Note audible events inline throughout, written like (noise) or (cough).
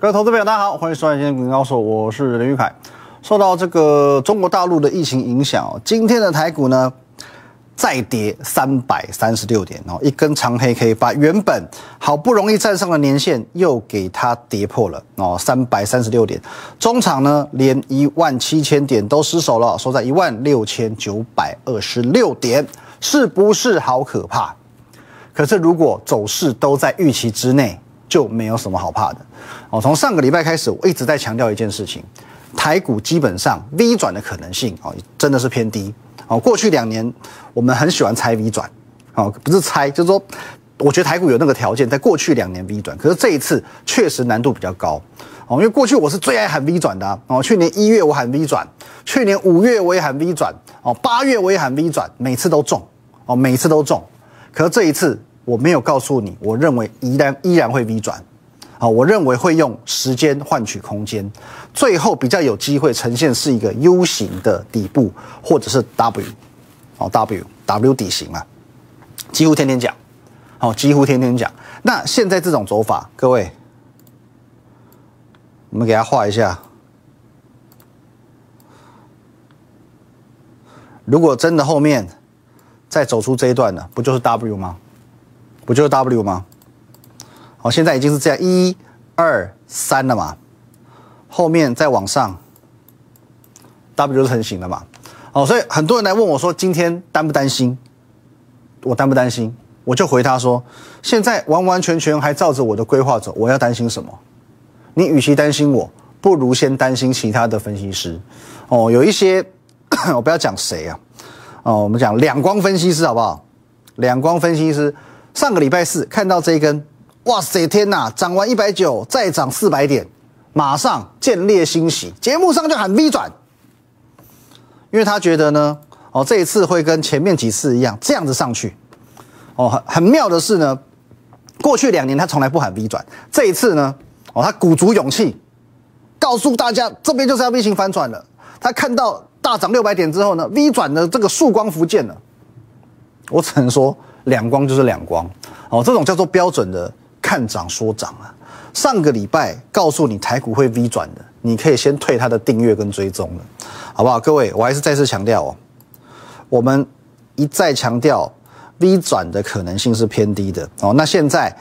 各位投资朋友，大家好，欢迎收看今天《股民高手》，我是林玉凯。受到这个中国大陆的疫情影响，今天的台股呢再跌三百三十六点哦，一根长黑 K 把原本好不容易站上的年线又给它跌破了哦，三百三十六点。中场呢连一万七千点都失守了，收在一万六千九百二十六点，是不是好可怕？可是如果走势都在预期之内。就没有什么好怕的哦。从上个礼拜开始，我一直在强调一件事情：台股基本上 V 转的可能性哦，真的是偏低哦。过去两年我们很喜欢猜 V 转哦，不是猜，就是说，我觉得台股有那个条件，在过去两年 V 转，可是这一次确实难度比较高哦。因为过去我是最爱喊 V 转的哦，去年一月我喊 V 转，去年五月我也喊 V 转哦，八月我也喊 V 转，每次都中哦，每次都中。可是这一次。我没有告诉你，我认为依然依然会 V 转，啊，我认为会用时间换取空间，最后比较有机会呈现是一个 U 型的底部，或者是 W，哦 W W 底型啊，几乎天天讲，好，几乎天天讲。那现在这种走法，各位，我们给他画一下，如果真的后面再走出这一段呢，不就是 W 吗？不就是 W 吗？好，现在已经是这样，一、二、三了嘛。后面再往上，W 就成型了嘛。哦，所以很多人来问我说，今天担不担心？我担不担心？我就回他说，现在完完全全还照着我的规划走，我要担心什么？你与其担心我，不如先担心其他的分析师。哦，有一些，(coughs) 我不要讲谁啊。哦，我们讲两光分析师好不好？两光分析师。上个礼拜四看到这一根，哇塞，天呐！涨完一百九，再涨四百点，马上见猎欣喜，节目上就喊 V 转，因为他觉得呢，哦，这一次会跟前面几次一样，这样子上去，哦，很很妙的是呢，过去两年他从来不喊 V 转，这一次呢，哦，他鼓足勇气，告诉大家这边就是要 V 型反转了。他看到大涨六百点之后呢，V 转的这个曙光浮现了，我只能说。两光就是两光，哦，这种叫做标准的看涨说涨啊。上个礼拜告诉你台股会 V 转的，你可以先退它的订阅跟追踪了，好不好？各位，我还是再次强调哦，我们一再强调 V 转的可能性是偏低的哦。那现在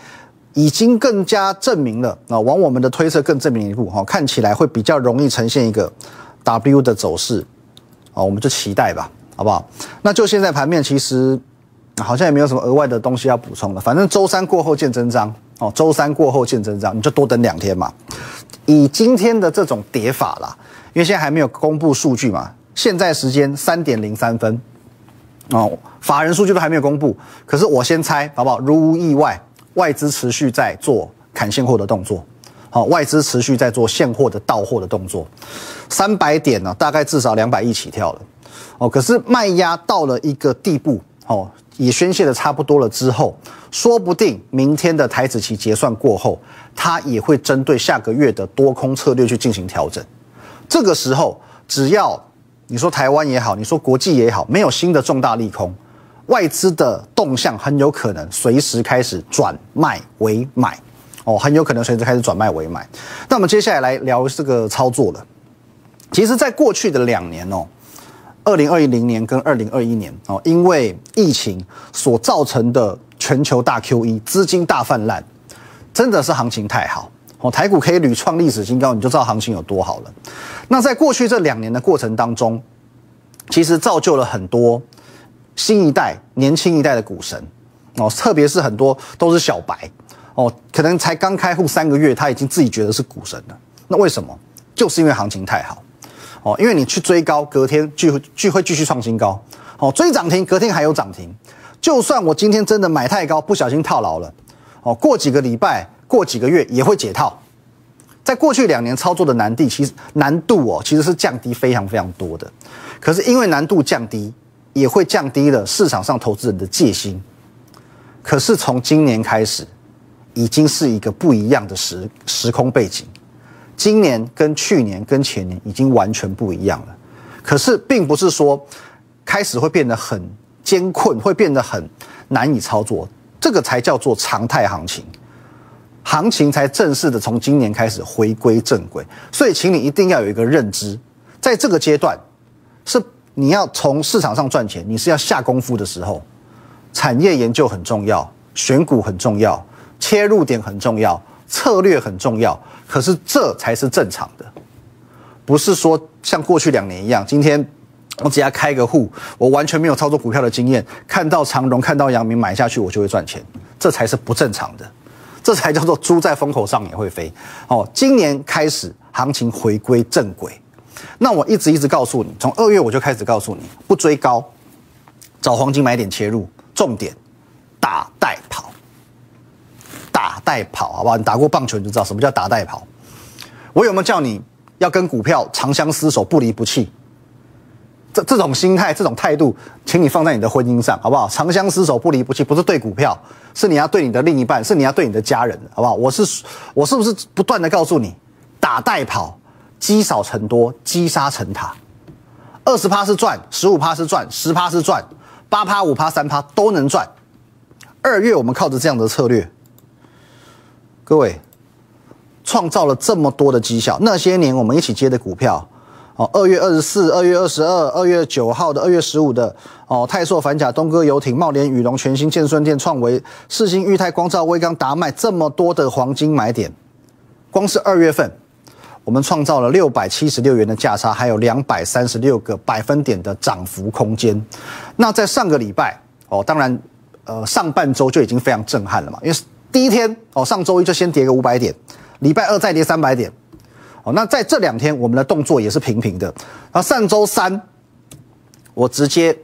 已经更加证明了啊，往我们的推测更证明一步哈，看起来会比较容易呈现一个 W 的走势，哦，我们就期待吧，好不好？那就现在盘面其实。好像也没有什么额外的东西要补充了，反正周三过后见真章哦。周三过后见真章，你就多等两天嘛。以今天的这种跌法啦，因为现在还没有公布数据嘛，现在时间三点零三分哦，法人数据都还没有公布。可是我先猜好不好？如无意外，外资持续在做砍现货的动作，好，外资持续在做现货的到货的动作，三百点呢，大概至少两百亿起跳了哦。可是卖压到了一个地步哦。也宣泄的差不多了之后，说不定明天的台子期结算过后，它也会针对下个月的多空策略去进行调整。这个时候，只要你说台湾也好，你说国际也好，没有新的重大利空，外资的动向很有可能随时开始转卖为买，哦，很有可能随时开始转卖为买。那我们接下来来聊这个操作了。其实，在过去的两年哦。二零二零年跟二零二一年哦，因为疫情所造成的全球大 QE，资金大泛滥，真的是行情太好哦。台股可以屡创历史新高，你就知道行情有多好了。那在过去这两年的过程当中，其实造就了很多新一代、年轻一代的股神哦，特别是很多都是小白哦，可能才刚开户三个月，他已经自己觉得是股神了。那为什么？就是因为行情太好。哦，因为你去追高，隔天就就会继续创新高。哦，追涨停，隔天还有涨停。就算我今天真的买太高，不小心套牢了，哦，过几个礼拜，过几个月也会解套。在过去两年操作的难度，其实难度哦，其实是降低非常非常多的。可是因为难度降低，也会降低了市场上投资人的戒心。可是从今年开始，已经是一个不一样的时时空背景。今年跟去年跟前年已经完全不一样了，可是并不是说开始会变得很艰困，会变得很难以操作，这个才叫做常态行情。行情才正式的从今年开始回归正轨。所以，请你一定要有一个认知，在这个阶段，是你要从市场上赚钱，你是要下功夫的时候，产业研究很重要，选股很重要，切入点很重要，策略很重要。可是这才是正常的，不是说像过去两年一样，今天。我只要开个户，我完全没有操作股票的经验，看到长荣、看到阳明买下去，我就会赚钱，这才是不正常的，这才叫做猪在风口上也会飞。哦，今年开始行情回归正轨，那我一直一直告诉你，从二月我就开始告诉你，不追高，找黄金买点切入，重点打带跑，带跑，好不好？你打过棒球你就知道什么叫打带跑。我有没有叫你要跟股票长相厮守，不离不弃？这这种心态、这种态度，请你放在你的婚姻上，好不好？长相厮守、不离不弃，不是对股票，是你要对你的另一半，是你要对你的家人，好不好？我是我是不是不断的告诉你，打带跑，积少成多，积沙成塔，二十趴是赚，十五趴是赚，十趴是赚，八趴、五趴、三趴都能赚。二月我们靠着这样的策略，各位创造了这么多的绩效。那些年我们一起接的股票。哦，二月二十四、二月二十二、二月九号的、二月十五的哦，泰硕、反甲、东哥游艇、茂联、宇龙、全新、建顺电、创维、世新、裕泰、光照、威刚、达麦，这么多的黄金买点，光是二月份，我们创造了六百七十六元的价差，还有两百三十六个百分点的涨幅空间。那在上个礼拜哦，当然呃上半周就已经非常震撼了嘛，因为第一天哦上周一就先跌个五百点，礼拜二再跌三百点。哦，那在这两天，我们的动作也是平平的。然后上周三，我直接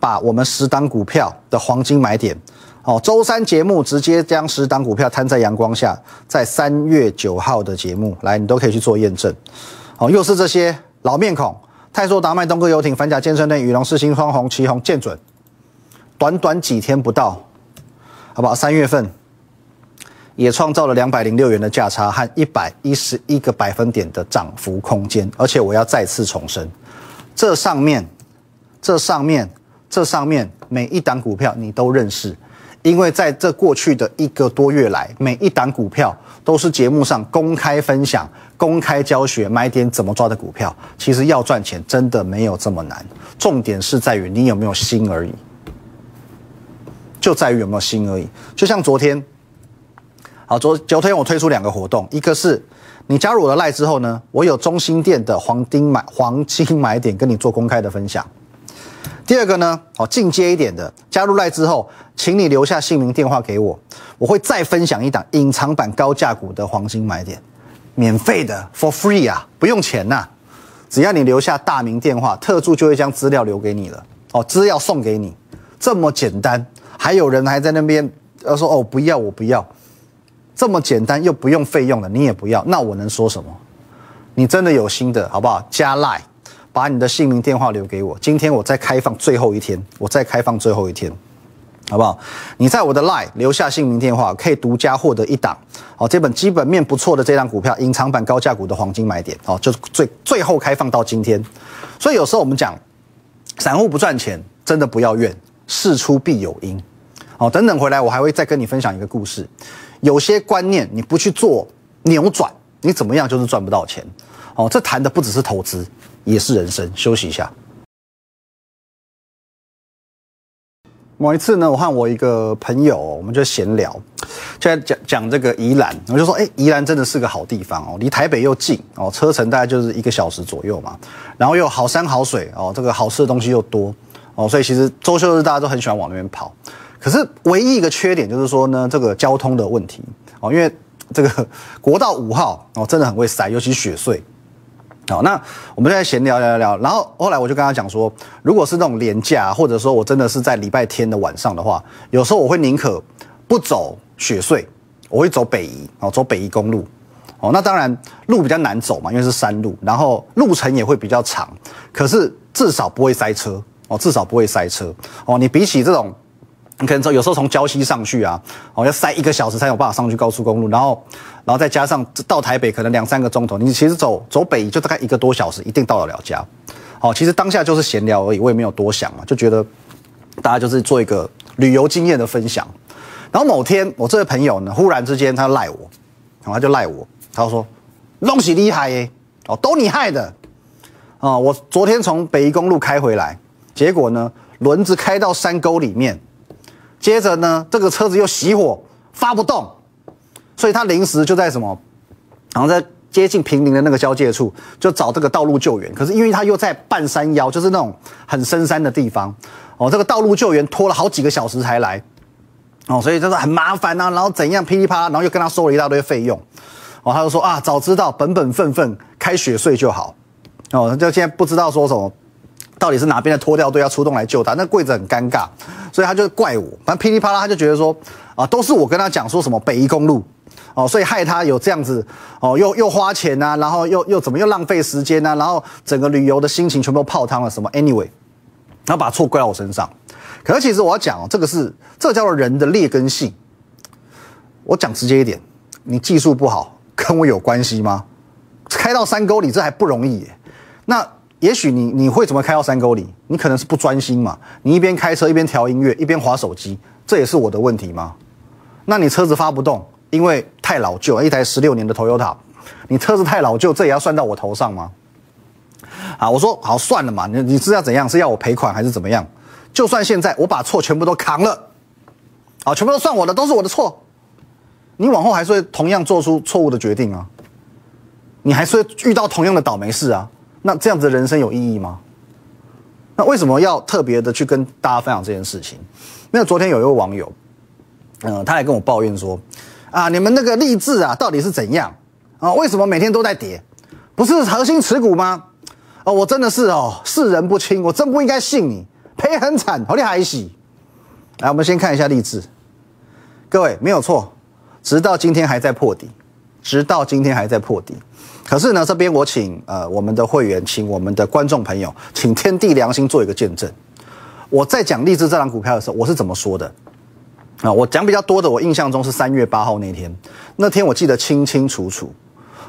把我们十档股票的黄金买点，哦，周三节目直接将十档股票摊在阳光下，在三月九号的节目，来，你都可以去做验证。哦，又是这些老面孔，泰硕、达麦、东哥游艇、反甲、健身店、宇龙、四星、双红、旗红、建准，短短几天不到，好不好？三月份。也创造了两百零六元的价差和一百一十一个百分点的涨幅空间，而且我要再次重申，这上面、这上面、这上面每一档股票你都认识，因为在这过去的一个多月来，每一档股票都是节目上公开分享、公开教学买点怎么抓的股票。其实要赚钱真的没有这么难，重点是在于你有没有心而已，就在于有没有心而已。就像昨天。好，昨昨天我推出两个活动，一个是你加入我的赖之后呢，我有中心店的黄金买黄金买点跟你做公开的分享。第二个呢，好进阶一点的，加入赖之后，请你留下姓名电话给我，我会再分享一档隐藏版高价股的黄金买点，免费的，for free 啊，不用钱呐，只要你留下大名电话，特助就会将资料留给你了，哦，资料送给你，这么简单，还有人还在那边呃说哦不要我不要。这么简单又不用费用的，你也不要，那我能说什么？你真的有心的，好不好？加赖，把你的姓名电话留给我。今天我再开放最后一天，我再开放最后一天，好不好？你在我的赖留下姓名电话，可以独家获得一档，哦，这本基本面不错的这档股票，隐藏版高价股的黄金买点，哦，就是最最后开放到今天。所以有时候我们讲，散户不赚钱，真的不要怨，事出必有因。哦，等等回来，我还会再跟你分享一个故事。有些观念你不去做扭转，你怎么样就是赚不到钱。哦，这谈的不只是投资，也是人生。休息一下。某一次呢，我和我一个朋友，我们就闲聊，就在讲讲这个宜兰，我就说，哎，宜兰真的是个好地方哦，离台北又近哦，车程大概就是一个小时左右嘛，然后又好山好水哦，这个好吃的东西又多哦，所以其实周休日大家都很喜欢往那边跑。可是唯一一个缺点就是说呢，这个交通的问题哦，因为这个国道五号哦，真的很会塞，尤其雪隧。好，那我们现在闲聊聊聊，然后后来我就跟他讲说，如果是那种廉价，或者说我真的是在礼拜天的晚上的话，有时候我会宁可不走雪隧，我会走北宜哦，走北宜公路哦。那当然路比较难走嘛，因为是山路，然后路程也会比较长，可是至少不会塞车哦，至少不会塞车哦。你比起这种。你可能说有时候从礁溪上去啊，哦，要塞一个小时才有办法上去高速公路，然后，然后再加上到台北可能两三个钟头，你其实走走北就大概一个多小时，一定到得了家。哦，其实当下就是闲聊而已，我也没有多想嘛，就觉得大家就是做一个旅游经验的分享。然后某天我这位朋友呢，忽然之间他赖我，然后他就赖我，他说：“东西厉害耶，哦，都你害的。”啊，我昨天从北宜公路开回来，结果呢，轮子开到山沟里面，接着呢，这个车子又熄火发不动，所以他临时就在什么，然后在接近平林的那个交界处，就找这个道路救援。可是因为他又在半山腰，就是那种很深山的地方，哦，这个道路救援拖了好几个小时才来，哦，所以就是很麻烦呐，然后怎样噼里啪啦，然后又跟他收了一大堆费用，哦，他就说啊，早知道本本分分开雪税就好。哦，就现在不知道说什么，到底是哪边的拖吊队要出动来救他？那柜子很尴尬，所以他就怪我。反正噼里啪啦，他就觉得说，啊，都是我跟他讲说什么北宜公路，哦，所以害他有这样子，哦，又又花钱呐，然后又又怎么又浪费时间呐，然后整个旅游的心情全部都泡汤了。什么？Anyway，然后把错怪到我身上。可是其实我要讲，这个是这叫做人的劣根性。我讲直接一点，你技术不好，跟我有关系吗？开到山沟里，这还不容易耶。那也许你你会怎么开到山沟里？你可能是不专心嘛，你一边开车一边调音乐一边划手机，这也是我的问题吗？那你车子发不动，因为太老旧，一台十六年的 Toyota，你车子太老旧，这也要算到我头上吗？啊，我说好算了嘛，你你是要怎样？是要我赔款还是怎么样？就算现在我把错全部都扛了，啊，全部都算我的，都是我的错，你往后还是会同样做出错误的决定啊？你还是会遇到同样的倒霉事啊？那这样子的人生有意义吗？那为什么要特别的去跟大家分享这件事情？因为昨天有一位网友，嗯，他来跟我抱怨说，啊，你们那个励志啊，到底是怎样啊？为什么每天都在跌？不是核心持股吗？哦，我真的是哦，世人不清，我真不应该信你，赔很惨，好厉害喜。来，我们先看一下励志，各位没有错，直到今天还在破底，直到今天还在破底。可是呢，这边我请呃我们的会员，请我们的观众朋友，请天地良心做一个见证。我在讲励志这张股票的时候，我是怎么说的？啊，我讲比较多的，我印象中是三月八号那天，那天我记得清清楚楚。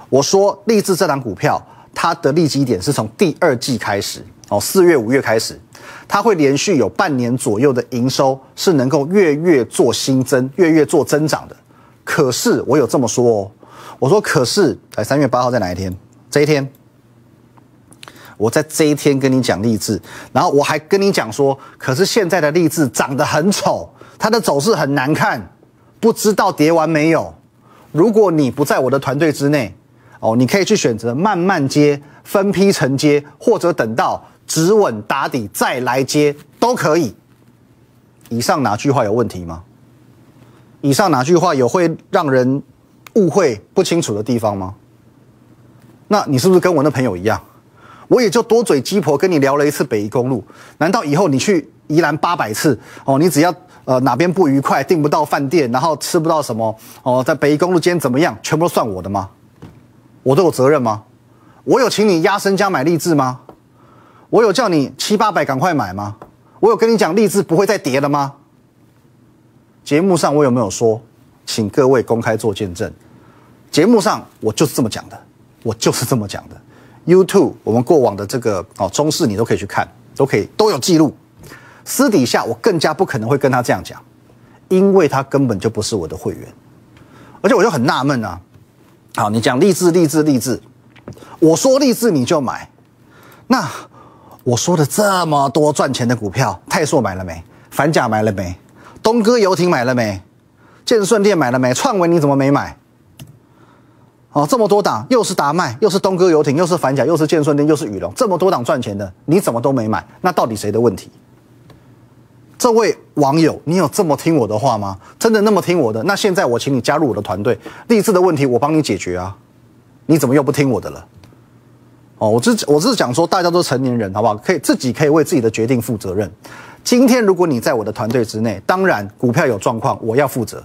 我说励志这张股票，它的利基点是从第二季开始，哦，四月五月开始，它会连续有半年左右的营收是能够月月做新增，月月做增长的。可是我有这么说哦。我说，可是，哎，三月八号在哪一天？这一天，我在这一天跟你讲励志，然后我还跟你讲说，可是现在的励志长得很丑，它的走势很难看，不知道跌完没有。如果你不在我的团队之内，哦，你可以去选择慢慢接、分批承接，或者等到止稳打底再来接都可以。以上哪句话有问题吗？以上哪句话有会让人？误会不清楚的地方吗？那你是不是跟我那朋友一样？我也就多嘴鸡婆跟你聊了一次北宜公路，难道以后你去宜兰八百次哦？你只要呃哪边不愉快，订不到饭店，然后吃不到什么哦，在北宜公路今天怎么样，全部都算我的吗？我都有责任吗？我有请你压身家买励志吗？我有叫你七八百赶快买吗？我有跟你讲励志不会再跌了吗？节目上我有没有说，请各位公开做见证？节目上我就是这么讲的，我就是这么讲的。YouTube 我们过往的这个哦中视你都可以去看，都可以都有记录。私底下我更加不可能会跟他这样讲，因为他根本就不是我的会员。而且我就很纳闷啊，好，你讲励志励志励志，我说励志你就买，那我说的这么多赚钱的股票，泰硕买了没？反甲买了没？东哥游艇买了没？建顺店买了没？创维你怎么没买？哦，这么多档，又是达麦，又是东哥游艇，又是反甲，又是建顺店，又是宇龙，这么多档赚钱的，你怎么都没买？那到底谁的问题？这位网友，你有这么听我的话吗？真的那么听我的？那现在我请你加入我的团队，励志的问题我帮你解决啊！你怎么又不听我的了？哦，我是我只是讲说，大家都成年人，好不好？可以自己可以为自己的决定负责任。今天如果你在我的团队之内，当然股票有状况，我要负责。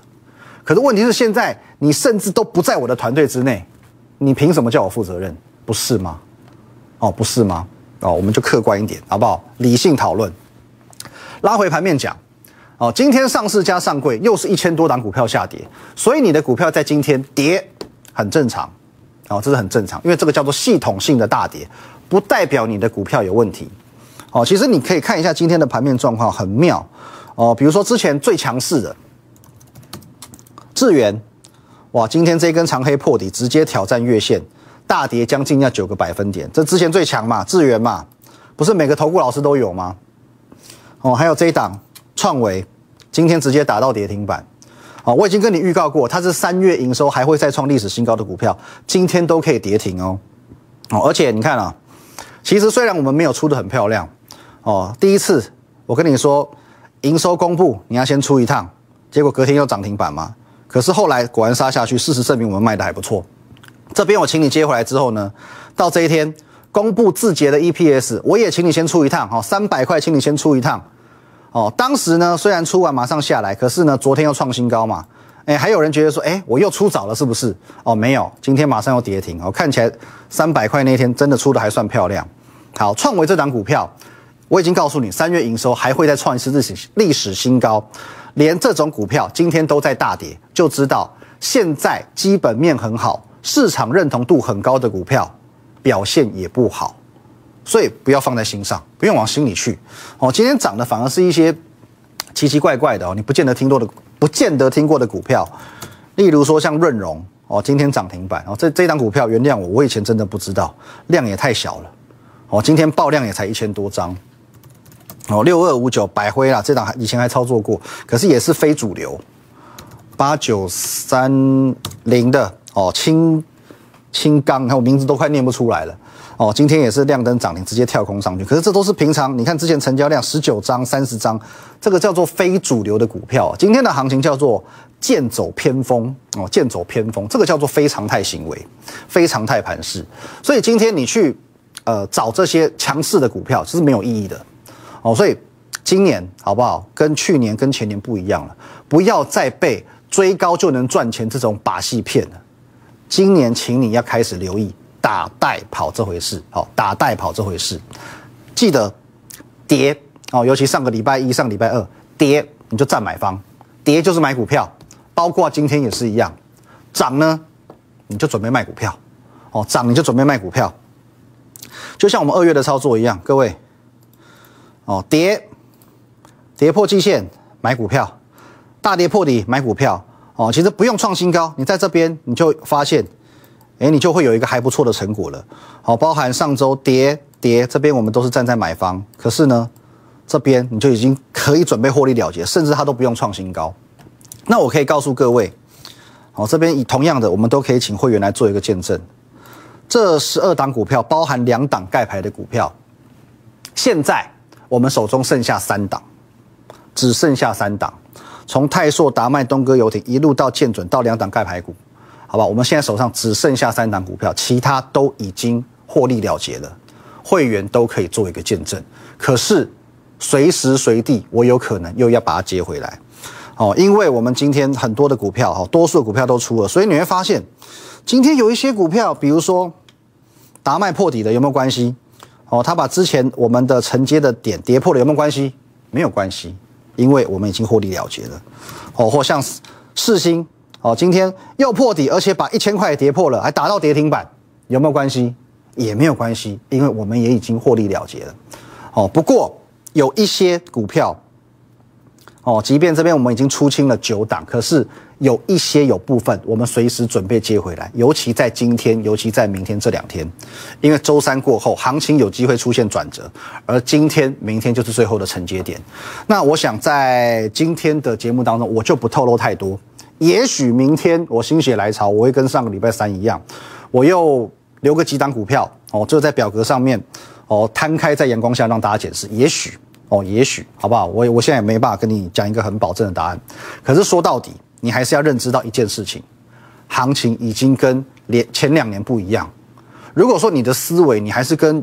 可是问题是，现在你甚至都不在我的团队之内，你凭什么叫我负责任？不是吗？哦，不是吗？哦，我们就客观一点，好不好？理性讨论。拉回盘面讲，哦，今天上市加上柜又是一千多档股票下跌，所以你的股票在今天跌很正常，哦，这是很正常，因为这个叫做系统性的大跌，不代表你的股票有问题。哦，其实你可以看一下今天的盘面状况，很妙。哦，比如说之前最强势的。智源，哇，今天这根长黑破底，直接挑战月线，大跌将近要九个百分点，这之前最强嘛，智源嘛，不是每个投顾老师都有吗？哦，还有这一档创维，今天直接打到跌停板。哦，我已经跟你预告过，它是三月营收还会再创历史新高的股票，今天都可以跌停哦。哦，而且你看啊，其实虽然我们没有出的很漂亮，哦，第一次我跟你说营收公布你要先出一趟，结果隔天又涨停板嘛。可是后来果然杀下去，事实证明我们卖的还不错。这边我请你接回来之后呢，到这一天公布字节的 EPS，我也请你先出一趟，好，三百块，请你先出一趟。哦，当时呢，虽然出完马上下来，可是呢，昨天又创新高嘛。哎，还有人觉得说，哎，我又出早了，是不是？哦，没有，今天马上又跌停。哦，看起来三百块那天真的出的还算漂亮。好，创维这档股票，我已经告诉你，三月营收还会再创一次历史历史新高。连这种股票今天都在大跌，就知道现在基本面很好、市场认同度很高的股票表现也不好。所以不要放在心上，不用往心里去。哦，今天涨的反而是一些奇奇怪怪的哦，你不见得听过的，不见得听过的股票，例如说像润荣哦，今天涨停板哦，这这档股票原谅我，我以前真的不知道，量也太小了哦，今天爆量也才一千多张哦，六二五九百辉啦，这档以前还操作过，可是也是非主流，八九三零的哦，青青钢，看我名字都快念不出来了。哦，今天也是亮灯涨停，直接跳空上去。可是这都是平常，你看之前成交量十九张、三十张，这个叫做非主流的股票。今天的行情叫做剑走偏锋哦，剑走偏锋，这个叫做非常态行为，非常态盘势。所以今天你去呃找这些强势的股票，其实没有意义的哦。所以今年好不好？跟去年、跟前年不一样了，不要再被追高就能赚钱这种把戏骗了。今年，请你要开始留意。打带跑这回事，好，打带跑这回事，记得跌哦，尤其上个礼拜一、上礼拜二跌，你就站买方，跌就是买股票，包括今天也是一样，涨呢你就准备卖股票，哦，涨你就准备卖股票，就像我们二月的操作一样，各位，哦，跌跌破季线买股票，大跌破底买股票，哦，其实不用创新高，你在这边你就发现。哎，你就会有一个还不错的成果了。好，包含上周跌跌这边，我们都是站在买方，可是呢，这边你就已经可以准备获利了结，甚至它都不用创新高。那我可以告诉各位，好，这边以同样的，我们都可以请会员来做一个见证。这十二档股票包含两档盖牌的股票，现在我们手中剩下三档，只剩下三档，从泰硕、达麦、东哥游艇一路到建准到两档盖牌股。好吧，我们现在手上只剩下三档股票，其他都已经获利了结了，会员都可以做一个见证。可是随时随地，我有可能又要把它接回来，哦，因为我们今天很多的股票，哈，多数的股票都出了，所以你会发现，今天有一些股票，比如说达麦破底的有没有关系？哦，他把之前我们的承接的点跌破了有没有关系？没有关系，因为我们已经获利了结了。哦，或像四星。哦，今天又破底，而且把一千块跌破了，还打到跌停板，有没有关系？也没有关系，因为我们也已经获利了结了。哦，不过有一些股票，哦，即便这边我们已经出清了九档，可是有一些有部分我们随时准备接回来，尤其在今天，尤其在明天这两天，因为周三过后行情有机会出现转折，而今天、明天就是最后的承接点。那我想在今天的节目当中，我就不透露太多。也许明天我心血来潮，我会跟上个礼拜三一样，我又留个几档股票哦，就在表格上面哦摊开在阳光下让大家解释。也许哦，也许好不好？我我现在也没办法跟你讲一个很保证的答案。可是说到底，你还是要认知到一件事情：行情已经跟连前两年不一样。如果说你的思维你还是跟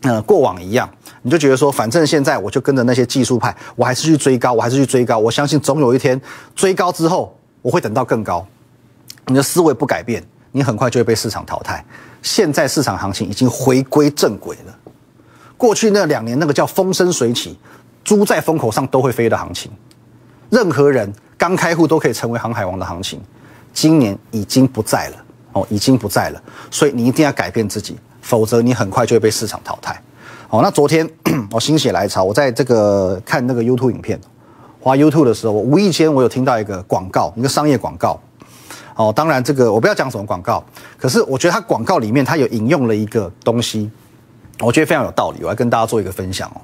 呃过往一样，你就觉得说，反正现在我就跟着那些技术派，我还是去追高，我还是去追高。我相信总有一天追高之后。我会等到更高，你的思维不改变，你很快就会被市场淘汰。现在市场行情已经回归正轨了。过去那两年那个叫风生水起，猪在风口上都会飞的行情，任何人刚开户都可以成为航海王的行情，今年已经不在了哦，已经不在了。所以你一定要改变自己，否则你很快就会被市场淘汰。哦，那昨天 (clears throat) 我心血来潮，我在这个看那个 YouTube 影片，滑 YouTube 的时候，我无意间我有听到一个广告，一个商业广告。哦，当然这个我不要讲什么广告，可是我觉得它广告里面它有引用了一个东西，我觉得非常有道理，我要跟大家做一个分享哦。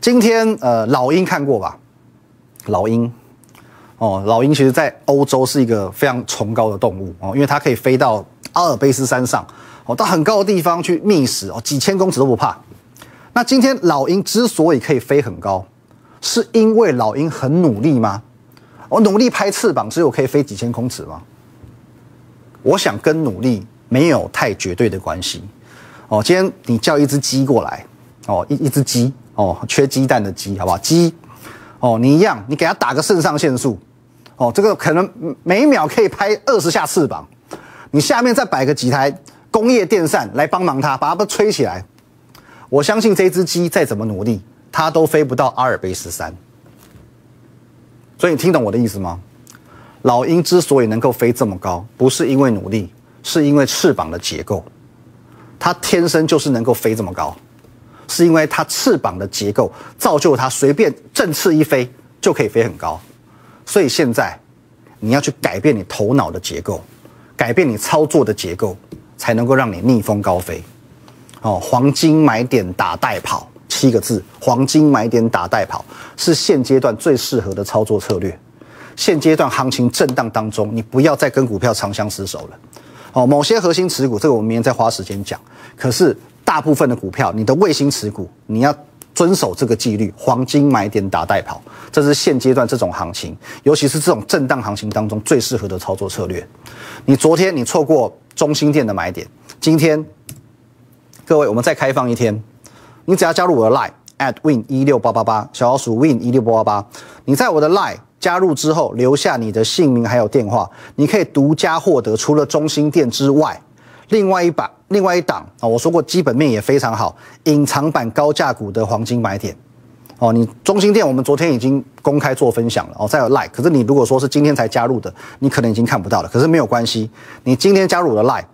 今天呃，老鹰看过吧？老鹰，哦，老鹰其实在欧洲是一个非常崇高的动物哦，因为它可以飞到阿尔卑斯山上哦，到很高的地方去觅食哦，几千公尺都不怕。那今天老鹰之所以可以飞很高，是因为老鹰很努力吗？我努力拍翅膀，只有可以飞几千公尺吗？我想跟努力没有太绝对的关系。哦，今天你叫一只鸡过来，哦，一一只鸡，哦，缺鸡蛋的鸡，好不好？鸡，哦，你一样，你给它打个肾上腺素，哦，这个可能每秒可以拍二十下翅膀。你下面再摆个几台工业电扇来帮忙它，把它吹起来。我相信这只鸡再怎么努力，它都飞不到阿尔卑斯山。所以你听懂我的意思吗？老鹰之所以能够飞这么高，不是因为努力，是因为翅膀的结构。它天生就是能够飞这么高，是因为它翅膀的结构造就它随便振翅一飞就可以飞很高。所以现在你要去改变你头脑的结构，改变你操作的结构，才能够让你逆风高飞。哦，黄金买点打带跑七个字，黄金买点打带跑是现阶段最适合的操作策略。现阶段行情震荡当中，你不要再跟股票长相厮守了。哦，某些核心持股，这个我们明天再花时间讲。可是大部分的股票，你的卫星持股，你要遵守这个纪律，黄金买点打带跑，这是现阶段这种行情，尤其是这种震荡行情当中最适合的操作策略。你昨天你错过中心店的买点，今天各位我们再开放一天，你只要加入我的 line at win 一六八八八小老鼠 win 一六八八八，你在我的 line。加入之后留下你的姓名还有电话，你可以独家获得除了中心店之外，另外一把另外一档啊，我说过基本面也非常好，隐藏版高价股的黄金买点哦。你中心店我们昨天已经公开做分享了哦，再有 like，可是你如果说是今天才加入的，你可能已经看不到了。可是没有关系，你今天加入我的 like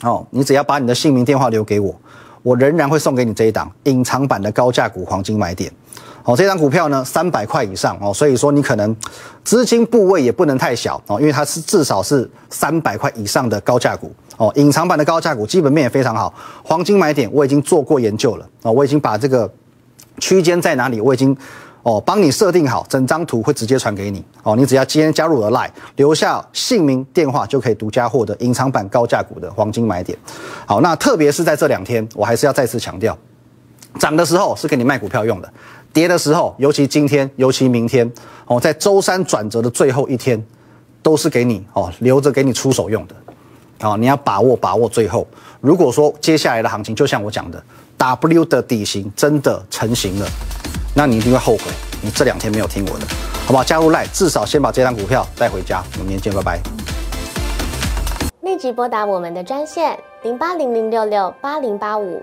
哦，你只要把你的姓名电话留给我，我仍然会送给你这一档隐藏版的高价股黄金买点。哦，这张股票呢，三百块以上哦，所以说你可能资金部位也不能太小哦，因为它是至少是三百块以上的高价股哦，隐藏版的高价股，基本面也非常好。黄金买点我已经做过研究了哦，我已经把这个区间在哪里，我已经哦帮你设定好，整张图会直接传给你哦，你只要今天加入我的 Line，留下姓名电话，就可以独家获得隐藏版高价股的黄金买点。好，那特别是在这两天，我还是要再次强调，涨的时候是给你卖股票用的。跌的时候，尤其今天，尤其明天，哦，在周三转折的最后一天，都是给你哦留着给你出手用的，啊，你要把握把握最后。如果说接下来的行情就像我讲的，W 的底型真的成型了，那你一定会后悔，你这两天没有听我的，好不好？加入赖，至少先把这张股票带回家。我们明天见，拜拜。立即拨打我们的专线零八零零六六八零八五。